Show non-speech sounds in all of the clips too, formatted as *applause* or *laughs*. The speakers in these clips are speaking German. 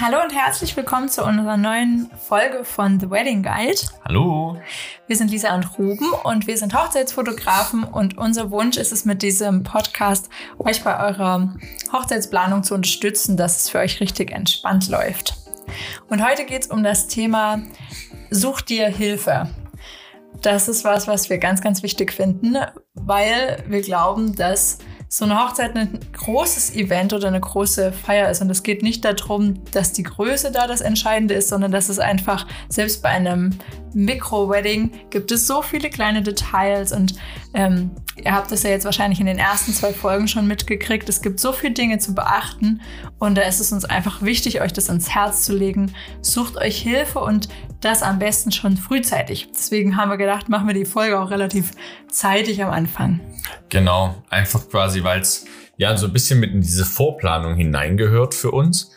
Hallo und herzlich willkommen zu unserer neuen Folge von The Wedding Guide. Hallo. Wir sind Lisa und Ruben und wir sind Hochzeitsfotografen und unser Wunsch ist es mit diesem Podcast, euch bei eurer Hochzeitsplanung zu unterstützen, dass es für euch richtig entspannt läuft. Und heute geht es um das Thema Such dir Hilfe. Das ist was, was wir ganz, ganz wichtig finden, weil wir glauben, dass so eine Hochzeit ein großes Event oder eine große Feier ist. Und es geht nicht darum, dass die Größe da das Entscheidende ist, sondern dass es einfach, selbst bei einem Mikro-Wedding gibt es so viele kleine Details und ähm, ihr habt das ja jetzt wahrscheinlich in den ersten zwei Folgen schon mitgekriegt. Es gibt so viele Dinge zu beachten und da ist es uns einfach wichtig, euch das ans Herz zu legen. Sucht euch Hilfe und das am besten schon frühzeitig. Deswegen haben wir gedacht, machen wir die Folge auch relativ zeitig am Anfang. Genau, einfach quasi, weil es ja so ein bisschen mit in diese Vorplanung hineingehört für uns,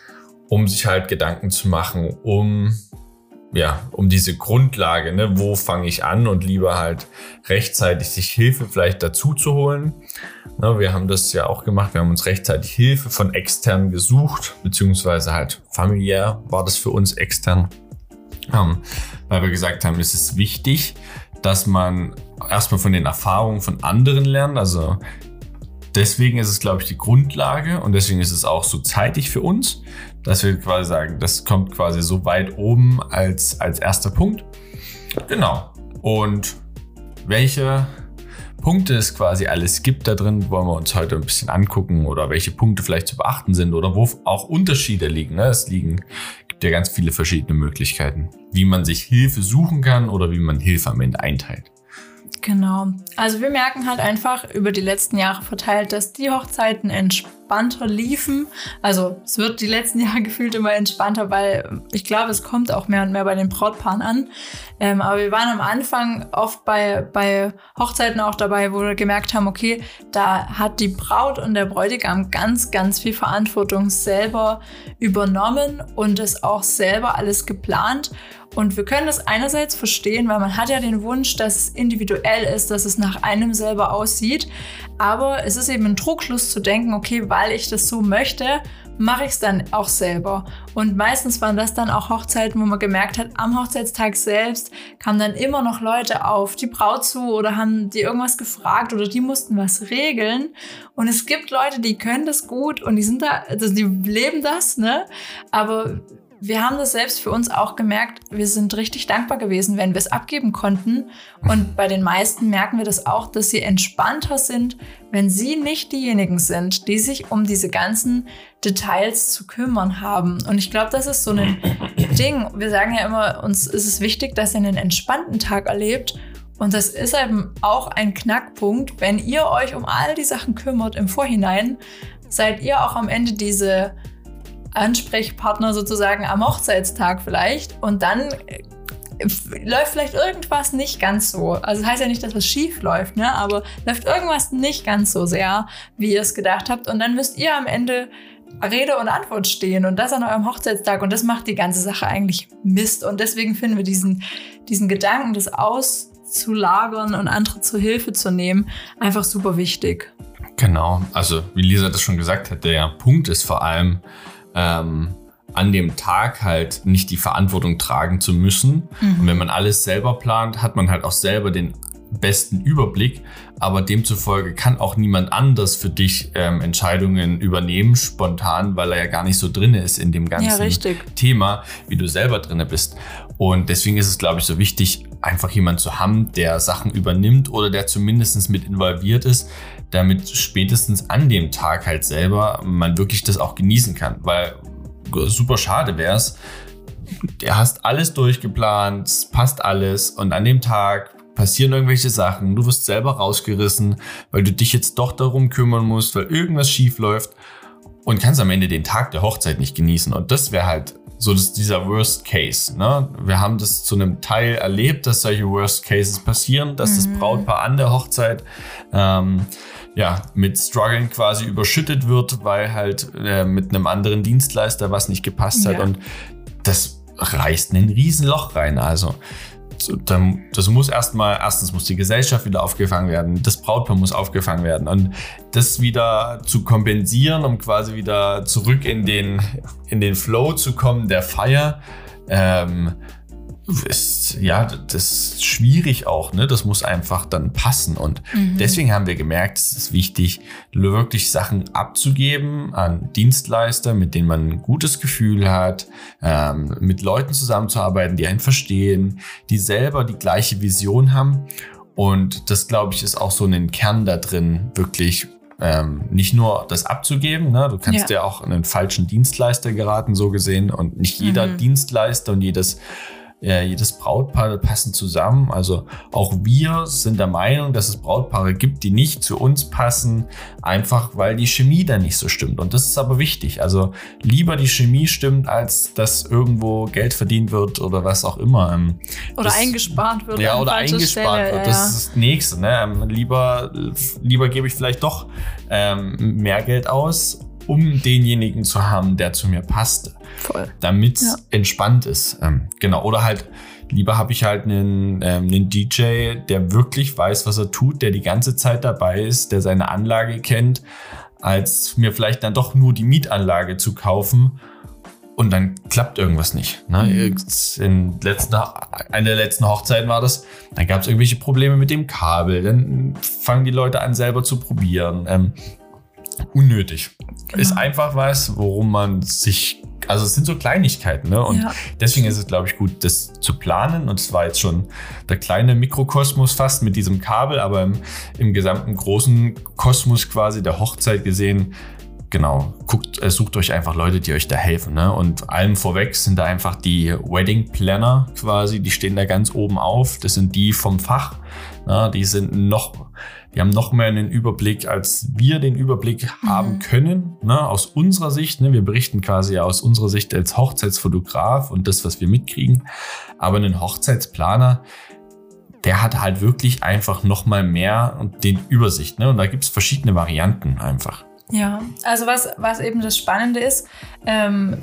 um sich halt Gedanken zu machen, um ja, um diese Grundlage, ne, wo fange ich an und lieber halt rechtzeitig sich Hilfe vielleicht dazu zu holen. Ne, wir haben das ja auch gemacht, wir haben uns rechtzeitig Hilfe von extern gesucht, beziehungsweise halt familiär war das für uns extern, ähm, weil wir gesagt haben, es ist wichtig, dass man erstmal von den Erfahrungen von anderen lernt. Also deswegen ist es, glaube ich, die Grundlage und deswegen ist es auch so zeitig für uns, dass wir quasi sagen, das kommt quasi so weit oben als, als erster Punkt. Genau. Und welche Punkte es quasi alles gibt da drin, wollen wir uns heute ein bisschen angucken oder welche Punkte vielleicht zu beachten sind oder wo auch Unterschiede liegen. Ne? Es liegen, ja ganz viele verschiedene Möglichkeiten, wie man sich Hilfe suchen kann oder wie man Hilfe am Ende einteilt. Genau. Also wir merken halt einfach über die letzten Jahre verteilt, dass die Hochzeiten entspannter liefen. Also es wird die letzten *laughs* Jahre gefühlt immer entspannter, weil ich glaube, es kommt auch mehr und mehr bei den Brautpaaren an. Ähm, aber wir waren am Anfang oft bei, bei Hochzeiten auch dabei, wo wir gemerkt haben, okay, da hat die Braut und der Bräutigam ganz, ganz viel Verantwortung selber übernommen und es auch selber alles geplant. Und wir können das einerseits verstehen, weil man hat ja den Wunsch, dass es individuell ist, dass es nach einem selber aussieht. Aber es ist eben ein Trugschluss zu denken, okay, weil ich das so möchte, mache ich es dann auch selber. Und meistens waren das dann auch Hochzeiten, wo man gemerkt hat, am Hochzeitstag selbst kamen dann immer noch Leute auf die Braut zu oder haben die irgendwas gefragt oder die mussten was regeln. Und es gibt Leute, die können das gut und die sind da, also die leben das, ne? Aber wir haben das selbst für uns auch gemerkt. Wir sind richtig dankbar gewesen, wenn wir es abgeben konnten. Und bei den meisten merken wir das auch, dass sie entspannter sind, wenn sie nicht diejenigen sind, die sich um diese ganzen Details zu kümmern haben. Und ich glaube, das ist so ein *coughs* Ding. Wir sagen ja immer, uns ist es wichtig, dass ihr einen entspannten Tag erlebt. Und das ist eben auch ein Knackpunkt, wenn ihr euch um all die Sachen kümmert im Vorhinein, seid ihr auch am Ende diese Ansprechpartner sozusagen am Hochzeitstag vielleicht und dann äh, läuft vielleicht irgendwas nicht ganz so. Also das heißt ja nicht, dass was schief läuft, ne? aber läuft irgendwas nicht ganz so sehr, wie ihr es gedacht habt und dann müsst ihr am Ende Rede und Antwort stehen und das an eurem Hochzeitstag und das macht die ganze Sache eigentlich Mist und deswegen finden wir diesen, diesen Gedanken, das auszulagern und andere zur Hilfe zu nehmen, einfach super wichtig. Genau, also wie Lisa das schon gesagt hat, der Punkt ist vor allem, ähm, an dem Tag halt nicht die Verantwortung tragen zu müssen. Mhm. Und wenn man alles selber plant, hat man halt auch selber den besten Überblick, aber demzufolge kann auch niemand anders für dich ähm, Entscheidungen übernehmen, spontan, weil er ja gar nicht so drin ist in dem ganzen ja, Thema, wie du selber drin bist. Und deswegen ist es, glaube ich, so wichtig, einfach jemand zu haben, der Sachen übernimmt oder der zumindest mit involviert ist, damit spätestens an dem Tag halt selber man wirklich das auch genießen kann. Weil super schade wäre es, du hast alles durchgeplant, es passt alles und an dem Tag passieren irgendwelche Sachen, du wirst selber rausgerissen, weil du dich jetzt doch darum kümmern musst, weil irgendwas schief läuft und kannst am Ende den Tag der Hochzeit nicht genießen. Und das wäre halt so das, dieser Worst Case. Ne? Wir haben das zu einem Teil erlebt, dass solche Worst Cases passieren, dass mhm. das Brautpaar an der Hochzeit ähm, ja, mit Struggeln quasi überschüttet wird, weil halt äh, mit einem anderen Dienstleister was nicht gepasst hat. Und das reißt ein Riesenloch rein. Also das muss erstmal, erstens muss die Gesellschaft wieder aufgefangen werden, das Brautpaar muss aufgefangen werden und das wieder zu kompensieren, um quasi wieder zurück in den, in den Flow zu kommen der Feier, ähm, ist, ja, das ist schwierig auch, ne? Das muss einfach dann passen. Und mhm. deswegen haben wir gemerkt, es ist wichtig, wirklich Sachen abzugeben an Dienstleister, mit denen man ein gutes Gefühl hat, ähm, mit Leuten zusammenzuarbeiten, die einen verstehen, die selber die gleiche Vision haben. Und das, glaube ich, ist auch so ein Kern da drin, wirklich ähm, nicht nur das abzugeben, ne? du kannst ja. ja auch einen falschen Dienstleister geraten, so gesehen, und nicht jeder mhm. Dienstleister und jedes äh, jedes Brautpaar passen zusammen. Also auch wir sind der Meinung, dass es Brautpaare gibt, die nicht zu uns passen, einfach weil die Chemie dann nicht so stimmt. Und das ist aber wichtig. Also lieber die Chemie stimmt, als dass irgendwo Geld verdient wird oder was auch immer. Ähm, oder das, eingespart wird. Ja, oder eingespart Stelle, wird. Das ja. ist das Nächste. Ne? Ähm, lieber, lieber gebe ich vielleicht doch ähm, mehr Geld aus, um denjenigen zu haben, der zu mir passt. Voll. Damit es ja. entspannt ist. Ähm, genau. Oder halt, lieber habe ich halt einen, ähm, einen DJ, der wirklich weiß, was er tut, der die ganze Zeit dabei ist, der seine Anlage kennt, als mir vielleicht dann doch nur die Mietanlage zu kaufen und dann klappt irgendwas nicht. Ne? Mhm. In letzten, einer der letzten Hochzeiten war das, dann gab es irgendwelche Probleme mit dem Kabel, dann fangen die Leute an selber zu probieren. Ähm, unnötig. Genau. Ist einfach was, worum man sich also es sind so Kleinigkeiten, ne? Und ja. deswegen ist es, glaube ich, gut, das zu planen. Und es war jetzt schon der kleine Mikrokosmos fast mit diesem Kabel, aber im, im gesamten großen Kosmos quasi der Hochzeit gesehen, genau, guckt, äh, sucht euch einfach Leute, die euch da helfen. Ne? Und allem vorweg sind da einfach die Wedding Planner quasi, die stehen da ganz oben auf. Das sind die vom Fach. Ne? Die sind noch die haben noch mehr einen Überblick, als wir den Überblick mhm. haben können, ne, aus unserer Sicht. Ne, wir berichten quasi aus unserer Sicht als Hochzeitsfotograf und das, was wir mitkriegen. Aber ein Hochzeitsplaner, der hat halt wirklich einfach noch mal mehr und den Übersicht. Ne? Und da gibt es verschiedene Varianten einfach. Ja, also was, was eben das Spannende ist, ähm,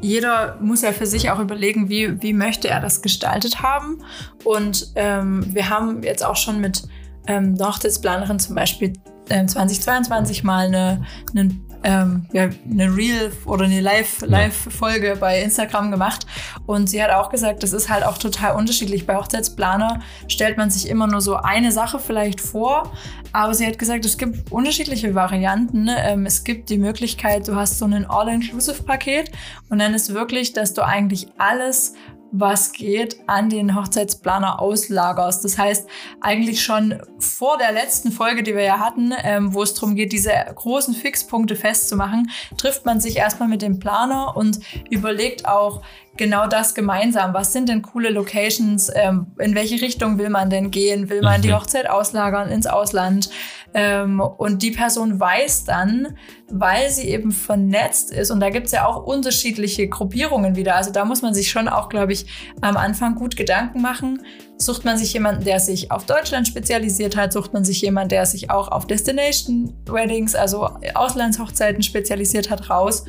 jeder muss ja für sich auch überlegen, wie, wie möchte er das gestaltet haben. Und ähm, wir haben jetzt auch schon mit ähm, Hochzeitsplanerin zum Beispiel äh, 2022 mal eine, eine, ähm, ja, eine Reel oder eine Live-Folge Live bei Instagram gemacht. Und sie hat auch gesagt, das ist halt auch total unterschiedlich. Bei Hochzeitsplaner stellt man sich immer nur so eine Sache vielleicht vor. Aber sie hat gesagt, es gibt unterschiedliche Varianten. Ähm, es gibt die Möglichkeit, du hast so ein All-Inclusive-Paket und dann ist wirklich, dass du eigentlich alles was geht, an den Hochzeitsplaner auslagerst. Das heißt, eigentlich schon vor der letzten Folge, die wir ja hatten, ähm, wo es darum geht, diese großen Fixpunkte festzumachen, trifft man sich erstmal mit dem Planer und überlegt auch, genau das gemeinsam. Was sind denn coole Locations? Ähm, in welche Richtung will man denn gehen? Will man mhm. die Hochzeit auslagern ins Ausland? Ähm, und die Person weiß dann, weil sie eben vernetzt ist, und da gibt es ja auch unterschiedliche Gruppierungen wieder. Also da muss man sich schon auch, glaube ich, am Anfang gut Gedanken machen. Sucht man sich jemanden, der sich auf Deutschland spezialisiert hat? Sucht man sich jemanden, der sich auch auf Destination Weddings, also Auslandshochzeiten spezialisiert hat, raus?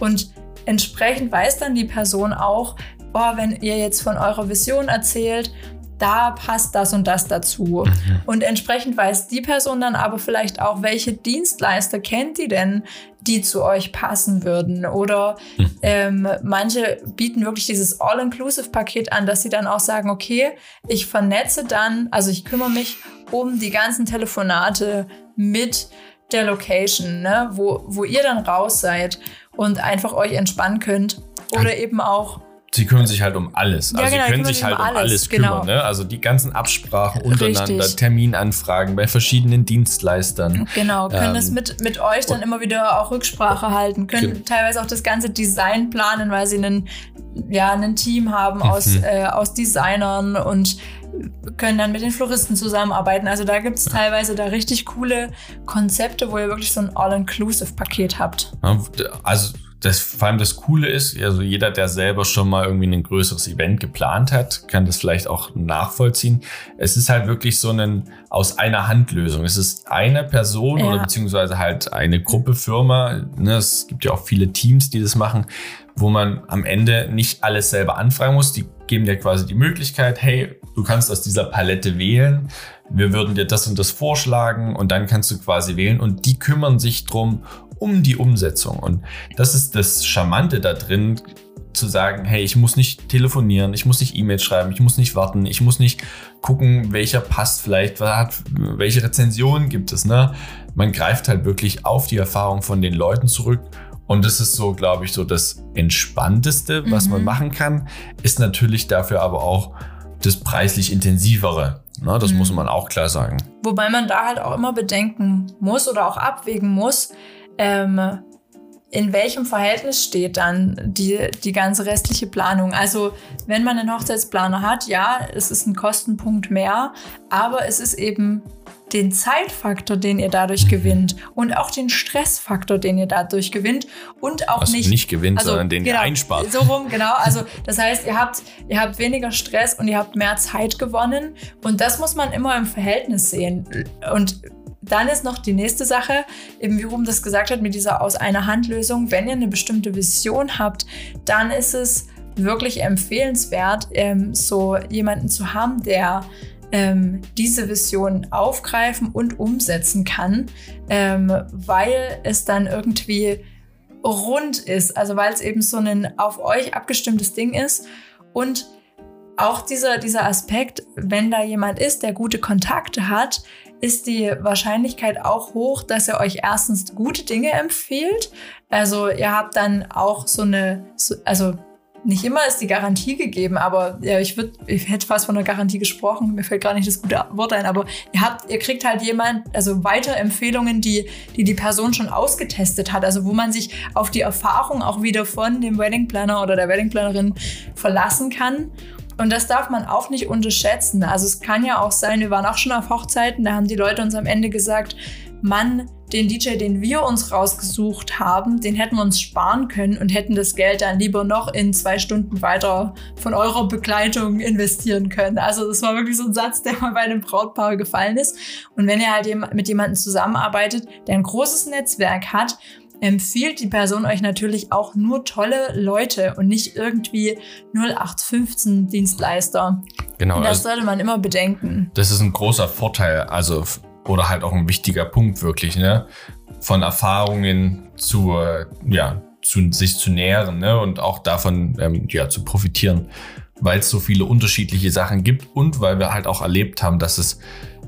Und entsprechend weiß dann die Person auch, oh, wenn ihr jetzt von eurer Vision erzählt, da passt das und das dazu. Mhm. Und entsprechend weiß die Person dann aber vielleicht auch, welche Dienstleister kennt die denn, die zu euch passen würden. Oder mhm. ähm, manche bieten wirklich dieses All-Inclusive-Paket an, dass sie dann auch sagen, okay, ich vernetze dann, also ich kümmere mich um die ganzen Telefonate mit der Location, ne, wo, wo ihr dann raus seid und einfach euch entspannen könnt. Oder eben auch Sie kümmern sich halt um alles. Ja, also genau, sie können sich halt um alles, alles kümmern. Genau. Ne? Also die ganzen Absprachen untereinander, Richtig. Terminanfragen bei verschiedenen Dienstleistern. Genau, können ähm, das mit, mit euch dann immer wieder auch Rücksprache halten, können teilweise auch das ganze Design planen, weil sie einen, ja, ein Team haben aus, mhm. äh, aus Designern und können dann mit den Floristen zusammenarbeiten. Also da gibt es teilweise da richtig coole Konzepte, wo ihr wirklich so ein All-Inclusive-Paket habt. Also das, vor allem das Coole ist, also jeder, der selber schon mal irgendwie ein größeres Event geplant hat, kann das vielleicht auch nachvollziehen. Es ist halt wirklich so ein aus einer Hand Lösung. Es ist eine Person ja. oder beziehungsweise halt eine Gruppe Firma. Ne, es gibt ja auch viele Teams, die das machen, wo man am Ende nicht alles selber anfragen muss. Die geben dir quasi die Möglichkeit, hey, du kannst aus dieser Palette wählen. Wir würden dir das und das vorschlagen und dann kannst du quasi wählen und die kümmern sich drum um die Umsetzung. Und das ist das Charmante da drin, zu sagen, hey, ich muss nicht telefonieren, ich muss nicht E-Mails schreiben, ich muss nicht warten, ich muss nicht gucken, welcher passt vielleicht, welche Rezensionen gibt es. Ne? Man greift halt wirklich auf die Erfahrung von den Leuten zurück. Und das ist so, glaube ich, so das Entspannteste, was mhm. man machen kann, ist natürlich dafür aber auch das preislich intensivere. Ne? Das mhm. muss man auch klar sagen. Wobei man da halt auch immer bedenken muss oder auch abwägen muss, ähm, in welchem Verhältnis steht dann die, die ganze restliche Planung? Also, wenn man einen Hochzeitsplaner hat, ja, es ist ein Kostenpunkt mehr, aber es ist eben den Zeitfaktor, den ihr dadurch gewinnt und auch den Stressfaktor, den ihr dadurch gewinnt und auch Was nicht nicht gewinnt, also, sondern den genau, ihr einspart. So rum, genau. Also das heißt, ihr habt ihr habt weniger Stress und ihr habt mehr Zeit gewonnen und das muss man immer im Verhältnis sehen und dann ist noch die nächste Sache, eben wie Ruben das gesagt hat, mit dieser aus einer Hand Lösung. Wenn ihr eine bestimmte Vision habt, dann ist es wirklich empfehlenswert, ähm, so jemanden zu haben, der ähm, diese Vision aufgreifen und umsetzen kann, ähm, weil es dann irgendwie rund ist, also weil es eben so ein auf euch abgestimmtes Ding ist und auch dieser, dieser Aspekt, wenn da jemand ist, der gute Kontakte hat, ist die Wahrscheinlichkeit auch hoch, dass er euch erstens gute Dinge empfiehlt. Also ihr habt dann auch so eine, also nicht immer ist die Garantie gegeben, aber ja, ich würde, ich hätte fast von einer Garantie gesprochen, mir fällt gar nicht das gute Wort ein, aber ihr habt, ihr kriegt halt jemand, also weitere Empfehlungen, die, die die Person schon ausgetestet hat, also wo man sich auf die Erfahrung auch wieder von dem Wedding Planner oder der Wedding Plannerin verlassen kann. Und das darf man auch nicht unterschätzen. Also es kann ja auch sein, wir waren auch schon auf Hochzeiten, da haben die Leute uns am Ende gesagt, Mann, den DJ, den wir uns rausgesucht haben, den hätten wir uns sparen können und hätten das Geld dann lieber noch in zwei Stunden weiter von eurer Begleitung investieren können. Also das war wirklich so ein Satz, der mal bei einem Brautpaar gefallen ist. Und wenn ihr halt mit jemandem zusammenarbeitet, der ein großes Netzwerk hat, empfiehlt die Person euch natürlich auch nur tolle Leute und nicht irgendwie 0815 Dienstleister. Genau. Und das also, sollte man immer bedenken. Das ist ein großer Vorteil, also oder halt auch ein wichtiger Punkt wirklich, ne? Von Erfahrungen zu, ja, zu sich zu nähren, ne? Und auch davon ähm, ja, zu profitieren, weil es so viele unterschiedliche Sachen gibt und weil wir halt auch erlebt haben, dass es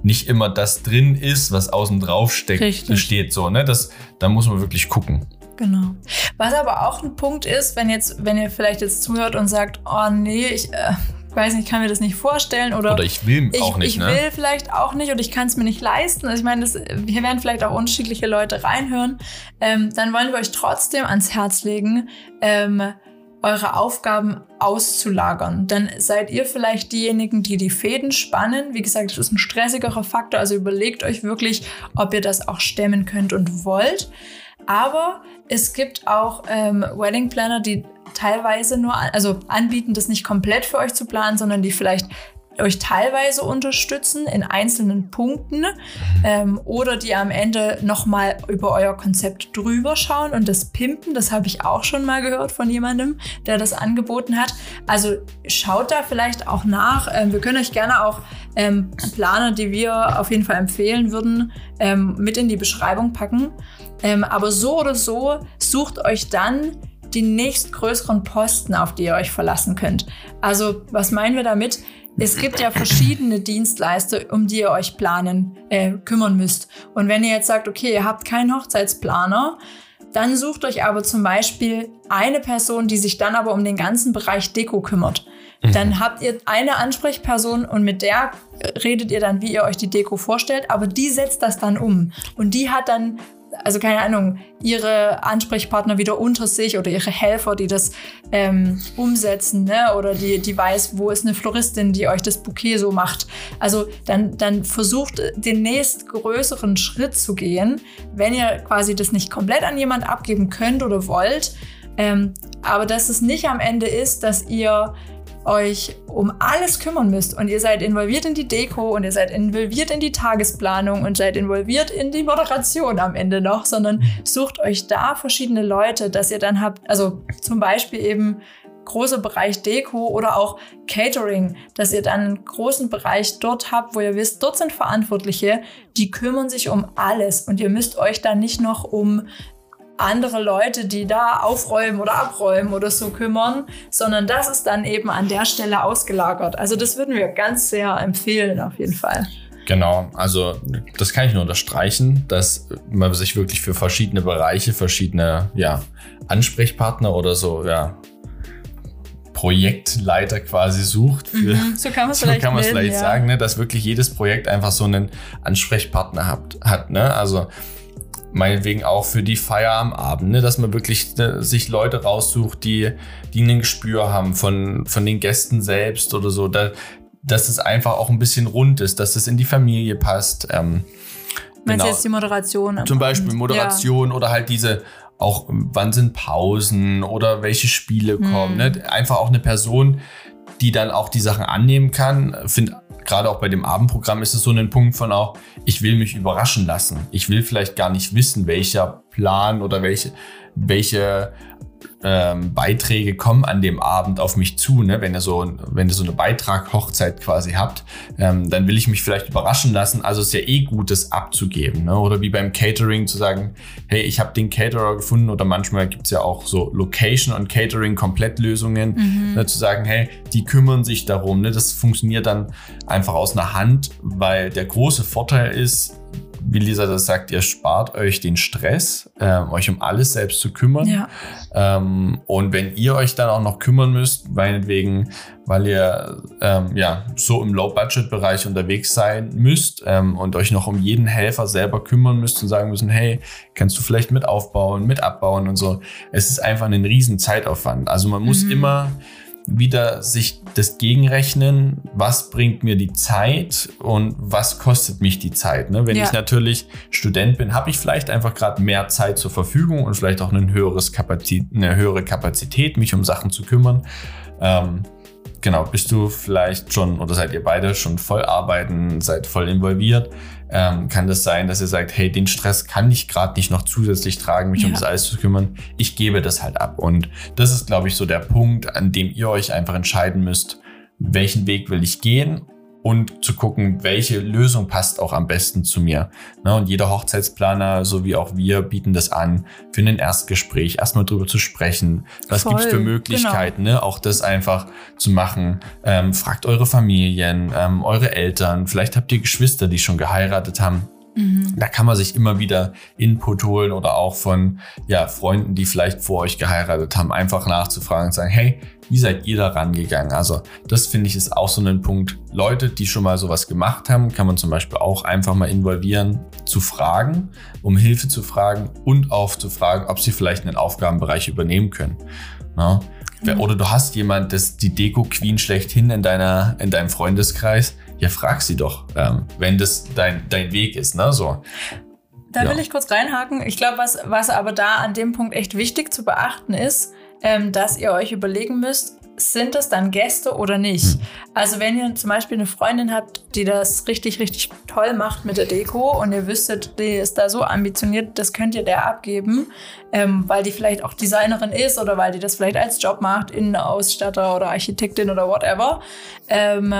nicht immer das drin ist, was außen drauf steckt, steht so, ne? Das, da muss man wirklich gucken. Genau. Was aber auch ein Punkt ist, wenn jetzt, wenn ihr vielleicht jetzt zuhört und sagt, oh nee, ich äh, weiß nicht, ich kann mir das nicht vorstellen oder, oder ich will ich, auch nicht. Ich ne? will vielleicht auch nicht oder ich kann es mir nicht leisten. Also ich meine, das, hier werden vielleicht auch unterschiedliche Leute reinhören. Ähm, dann wollen wir euch trotzdem ans Herz legen, ähm, eure Aufgaben auszulagern. Dann seid ihr vielleicht diejenigen, die die Fäden spannen. Wie gesagt, das ist ein stressigerer Faktor, also überlegt euch wirklich, ob ihr das auch stemmen könnt und wollt. Aber es gibt auch ähm, Wedding Planner, die teilweise nur, also anbieten, das nicht komplett für euch zu planen, sondern die vielleicht euch teilweise unterstützen in einzelnen Punkten ähm, oder die am Ende nochmal über euer Konzept drüber schauen und das pimpen. Das habe ich auch schon mal gehört von jemandem, der das angeboten hat. Also schaut da vielleicht auch nach. Ähm, wir können euch gerne auch ähm, Planer, die wir auf jeden Fall empfehlen würden, ähm, mit in die Beschreibung packen. Ähm, aber so oder so sucht euch dann die nächstgrößeren Posten, auf die ihr euch verlassen könnt. Also was meinen wir damit? Es gibt ja verschiedene Dienstleister, um die ihr euch planen, äh, kümmern müsst. Und wenn ihr jetzt sagt, okay, ihr habt keinen Hochzeitsplaner, dann sucht euch aber zum Beispiel eine Person, die sich dann aber um den ganzen Bereich Deko kümmert. Mhm. Dann habt ihr eine Ansprechperson und mit der redet ihr dann, wie ihr euch die Deko vorstellt, aber die setzt das dann um. Und die hat dann also keine Ahnung, ihre Ansprechpartner wieder unter sich oder ihre Helfer, die das ähm, umsetzen, ne? oder die, die weiß, wo ist eine Floristin, die euch das Bouquet so macht. Also dann, dann versucht den nächstgrößeren Schritt zu gehen, wenn ihr quasi das nicht komplett an jemand abgeben könnt oder wollt, ähm, aber dass es nicht am Ende ist, dass ihr euch um alles kümmern müsst und ihr seid involviert in die Deko und ihr seid involviert in die Tagesplanung und seid involviert in die Moderation am Ende noch, sondern sucht euch da verschiedene Leute, dass ihr dann habt, also zum Beispiel eben großer Bereich Deko oder auch Catering, dass ihr dann einen großen Bereich dort habt, wo ihr wisst, dort sind Verantwortliche, die kümmern sich um alles und ihr müsst euch dann nicht noch um andere Leute, die da aufräumen oder abräumen oder so kümmern, sondern das ist dann eben an der Stelle ausgelagert. Also das würden wir ganz sehr empfehlen auf jeden Fall. Genau, also das kann ich nur unterstreichen, dass man sich wirklich für verschiedene Bereiche, verschiedene ja, Ansprechpartner oder so, ja, Projektleiter quasi sucht. Für, mhm, so kann man es *laughs* so vielleicht, vielleicht ja. sagen, ne, dass wirklich jedes Projekt einfach so einen Ansprechpartner hat. hat ne? Also meinetwegen auch für die Feier am Abend, ne? dass man wirklich ne, sich Leute raussucht, die, die ein Gespür haben von, von den Gästen selbst oder so, da, dass es einfach auch ein bisschen rund ist, dass es in die Familie passt. Ähm, Meinst genau. jetzt die Moderation? Zum Beispiel Moderation ja. oder halt diese auch, wann sind Pausen oder welche Spiele kommen. Hm. Ne? Einfach auch eine Person, die dann auch die Sachen annehmen kann. Finde gerade auch bei dem Abendprogramm ist es so ein Punkt von auch, ich will mich überraschen lassen. Ich will vielleicht gar nicht wissen, welcher Plan oder welche, welche ähm, Beiträge kommen an dem Abend auf mich zu, ne? wenn ihr so, wenn ihr so eine Beitrag-Hochzeit quasi habt, ähm, dann will ich mich vielleicht überraschen lassen. Also ist ja eh gut, das abzugeben. Ne? Oder wie beim Catering zu sagen, hey, ich habe den Caterer gefunden oder manchmal gibt es ja auch so Location- und Catering-Komplettlösungen, mhm. ne? zu sagen, hey, die kümmern sich darum. Ne? Das funktioniert dann einfach aus einer Hand, weil der große Vorteil ist, wie Lisa das sagt, ihr spart euch den Stress, ähm, euch um alles selbst zu kümmern. Ja. Ähm, und wenn ihr euch dann auch noch kümmern müsst, meinetwegen, weil ihr ähm, ja so im Low-Budget-Bereich unterwegs sein müsst ähm, und euch noch um jeden Helfer selber kümmern müsst und sagen müssen, hey, kannst du vielleicht mit aufbauen, mit abbauen und so. Es ist einfach ein riesen Zeitaufwand. Also man muss mhm. immer wieder sich das gegenrechnen, was bringt mir die Zeit und was kostet mich die Zeit. Ne? Wenn ja. ich natürlich Student bin, habe ich vielleicht einfach gerade mehr Zeit zur Verfügung und vielleicht auch ein höheres Kapazität, eine höhere Kapazität, mich um Sachen zu kümmern. Ähm, genau, bist du vielleicht schon oder seid ihr beide schon voll arbeiten, seid voll involviert, ähm, kann das sein, dass ihr sagt, hey, den Stress kann ich gerade nicht noch zusätzlich tragen, mich ja. um das alles zu kümmern. Ich gebe das halt ab. Und das ist, glaube ich, so der Punkt, an dem ihr euch einfach entscheiden müsst, welchen Weg will ich gehen und zu gucken, welche Lösung passt auch am besten zu mir. Ne, und jeder Hochzeitsplaner, so wie auch wir, bieten das an, für ein Erstgespräch erstmal drüber zu sprechen. Was Voll, gibt's für Möglichkeiten, genau. ne? auch das einfach zu machen. Ähm, fragt eure Familien, ähm, eure Eltern, vielleicht habt ihr Geschwister, die schon geheiratet haben. Mhm. Da kann man sich immer wieder Input holen oder auch von ja, Freunden, die vielleicht vor euch geheiratet haben, einfach nachzufragen und sagen, hey, wie seid ihr da rangegangen? Also das finde ich ist auch so ein Punkt. Leute, die schon mal sowas gemacht haben, kann man zum Beispiel auch einfach mal involvieren, zu fragen, um Hilfe zu fragen und auch zu fragen, ob sie vielleicht einen Aufgabenbereich übernehmen können. Ja? Genau. Oder du hast jemand, das die Deko-Queen schlechthin in, deiner, in deinem Freundeskreis, ja, frag sie doch, ähm, wenn das dein, dein Weg ist, ne? So. Da ja. will ich kurz reinhaken. Ich glaube, was, was aber da an dem Punkt echt wichtig zu beachten ist, ähm, dass ihr euch überlegen müsst, sind das dann Gäste oder nicht? Hm. Also wenn ihr zum Beispiel eine Freundin habt, die das richtig, richtig toll macht mit der Deko und ihr wüsstet, die ist da so ambitioniert, das könnt ihr der abgeben, ähm, weil die vielleicht auch Designerin ist oder weil die das vielleicht als Job macht, Innenausstatter oder Architektin oder whatever, ähm,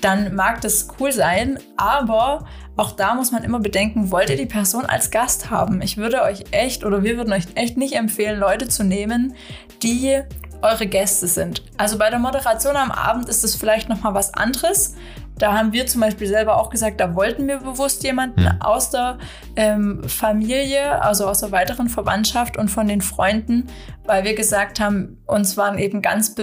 dann mag das cool sein, aber auch da muss man immer bedenken, wollt ihr die Person als Gast haben? Ich würde euch echt oder wir würden euch echt nicht empfehlen, Leute zu nehmen, die eure Gäste sind. Also bei der Moderation am Abend ist es vielleicht noch mal was anderes. Da haben wir zum Beispiel selber auch gesagt, da wollten wir bewusst jemanden mhm. aus der ähm, Familie, also aus der weiteren Verwandtschaft und von den Freunden, weil wir gesagt haben, uns waren eben ganz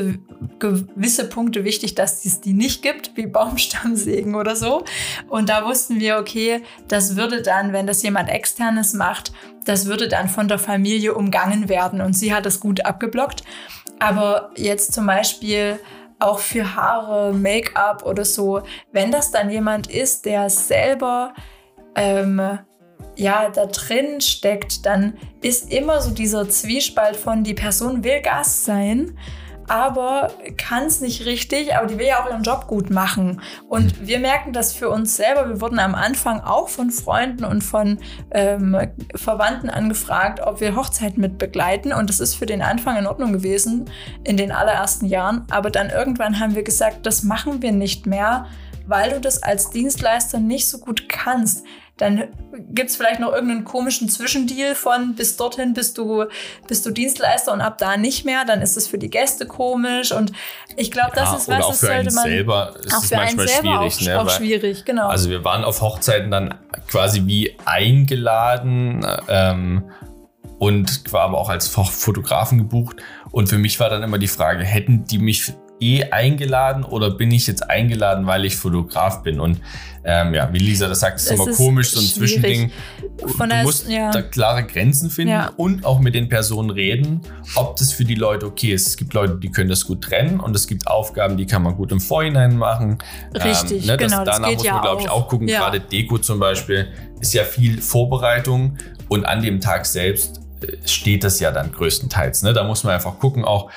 gewisse Punkte wichtig, dass es die nicht gibt, wie Baumstammsägen oder so. Und da wussten wir, okay, das würde dann, wenn das jemand externes macht, das würde dann von der Familie umgangen werden. Und sie hat das gut abgeblockt. Aber jetzt zum Beispiel auch für Haare, Make-up oder so, wenn das dann jemand ist, der selber ähm, ja da drin steckt, dann ist immer so dieser Zwiespalt von die Person will Gast sein, aber kann es nicht richtig, aber die will ja auch ihren Job gut machen. Und mhm. wir merken das für uns selber. Wir wurden am Anfang auch von Freunden und von ähm, Verwandten angefragt, ob wir Hochzeiten mit begleiten. Und das ist für den Anfang in Ordnung gewesen, in den allerersten Jahren. Aber dann irgendwann haben wir gesagt, das machen wir nicht mehr, weil du das als Dienstleister nicht so gut kannst dann gibt es vielleicht noch irgendeinen komischen Zwischendeal von bis dorthin bist du, bist du Dienstleister und ab da nicht mehr. Dann ist es für die Gäste komisch. Und ich glaube, das ja, ist was, das sollte man. Selber ist auch für einen selber schwierig. Auch, ne? auch schwierig, genau. Also wir waren auf Hochzeiten dann quasi wie eingeladen. Ähm, und war aber auch als Fotografen gebucht. Und für mich war dann immer die Frage, hätten die mich eh eingeladen oder bin ich jetzt eingeladen, weil ich Fotograf bin? Und ähm, ja, wie Lisa das sagt, ist immer ist komisch, so ein. Zwischending. Von du musst ja. da klare Grenzen finden ja. und auch mit den Personen reden, ob das für die Leute okay ist. Es gibt Leute, die können das gut trennen und es gibt Aufgaben, die kann man gut im Vorhinein machen. Richtig, ähm, ne, das, genau. Das danach muss man, ja glaube ich, auch gucken. Gerade Deko zum Beispiel ist ja viel Vorbereitung und an dem Tag selbst äh, steht das ja dann größtenteils. Ne? Da muss man einfach gucken, auch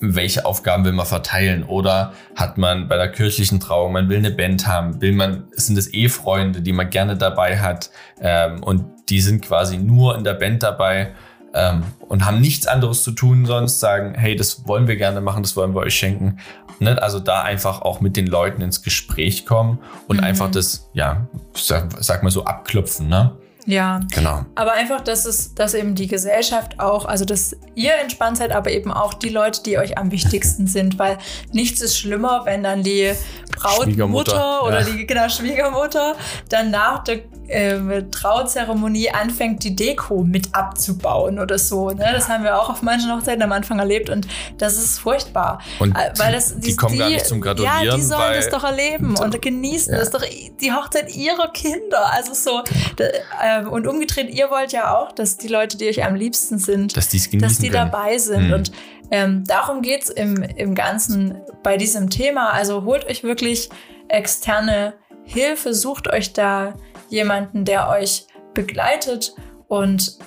welche Aufgaben will man verteilen oder hat man bei der kirchlichen Trauung, man will eine Band haben, will man, sind es Ehefreunde, die man gerne dabei hat ähm, und die sind quasi nur in der Band dabei ähm, und haben nichts anderes zu tun, sonst sagen, hey, das wollen wir gerne machen, das wollen wir euch schenken. Ne? Also da einfach auch mit den Leuten ins Gespräch kommen und mhm. einfach das, ja, sag, sag mal so abklopfen, ne? Ja, genau. Aber einfach, dass es, dass eben die Gesellschaft auch, also dass ihr entspannt seid, aber eben auch die Leute, die euch am wichtigsten *laughs* sind, weil nichts ist schlimmer, wenn dann die Brautmutter oder ja. die genau, Schwiegermutter dann nach der äh, Trauzeremonie anfängt, die Deko mit abzubauen oder so. Ne? Das haben wir auch auf manchen Hochzeiten am Anfang erlebt und das ist furchtbar. Und äh, weil das, die, die kommen die, gar nicht zum Gratulieren. Ja, die sollen das doch erleben und genießen. Ja. Das ist doch die Hochzeit ihrer Kinder. Also so. Da, äh, und umgedreht, ihr wollt ja auch, dass die Leute, die euch am liebsten sind, dass, dass die können. dabei sind. Mhm. Und ähm, darum geht es im, im Ganzen bei diesem Thema. Also holt euch wirklich externe Hilfe, sucht euch da jemanden, der euch begleitet und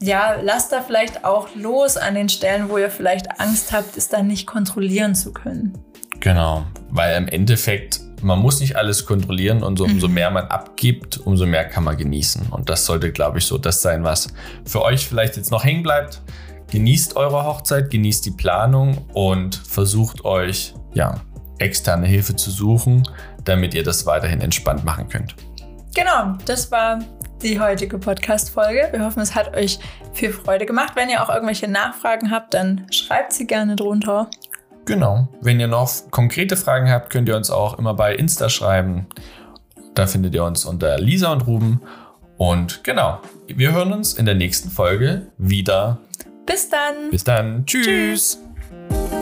ja, lasst da vielleicht auch los an den Stellen, wo ihr vielleicht Angst habt, es dann nicht kontrollieren zu können. Genau, weil im Endeffekt, man muss nicht alles kontrollieren und so, umso mhm. mehr man abgibt, umso mehr kann man genießen. Und das sollte, glaube ich, so das sein, was für euch vielleicht jetzt noch hängen bleibt. Genießt eure Hochzeit, genießt die Planung und versucht euch, ja, externe Hilfe zu suchen, damit ihr das weiterhin entspannt machen könnt. Genau, das war die heutige Podcast-Folge. Wir hoffen, es hat euch viel Freude gemacht. Wenn ihr auch irgendwelche Nachfragen habt, dann schreibt sie gerne drunter. Genau. Wenn ihr noch konkrete Fragen habt, könnt ihr uns auch immer bei Insta schreiben. Da findet ihr uns unter Lisa und Ruben. Und genau, wir hören uns in der nächsten Folge wieder. Bis dann. Bis dann. Tschüss. Tschüss.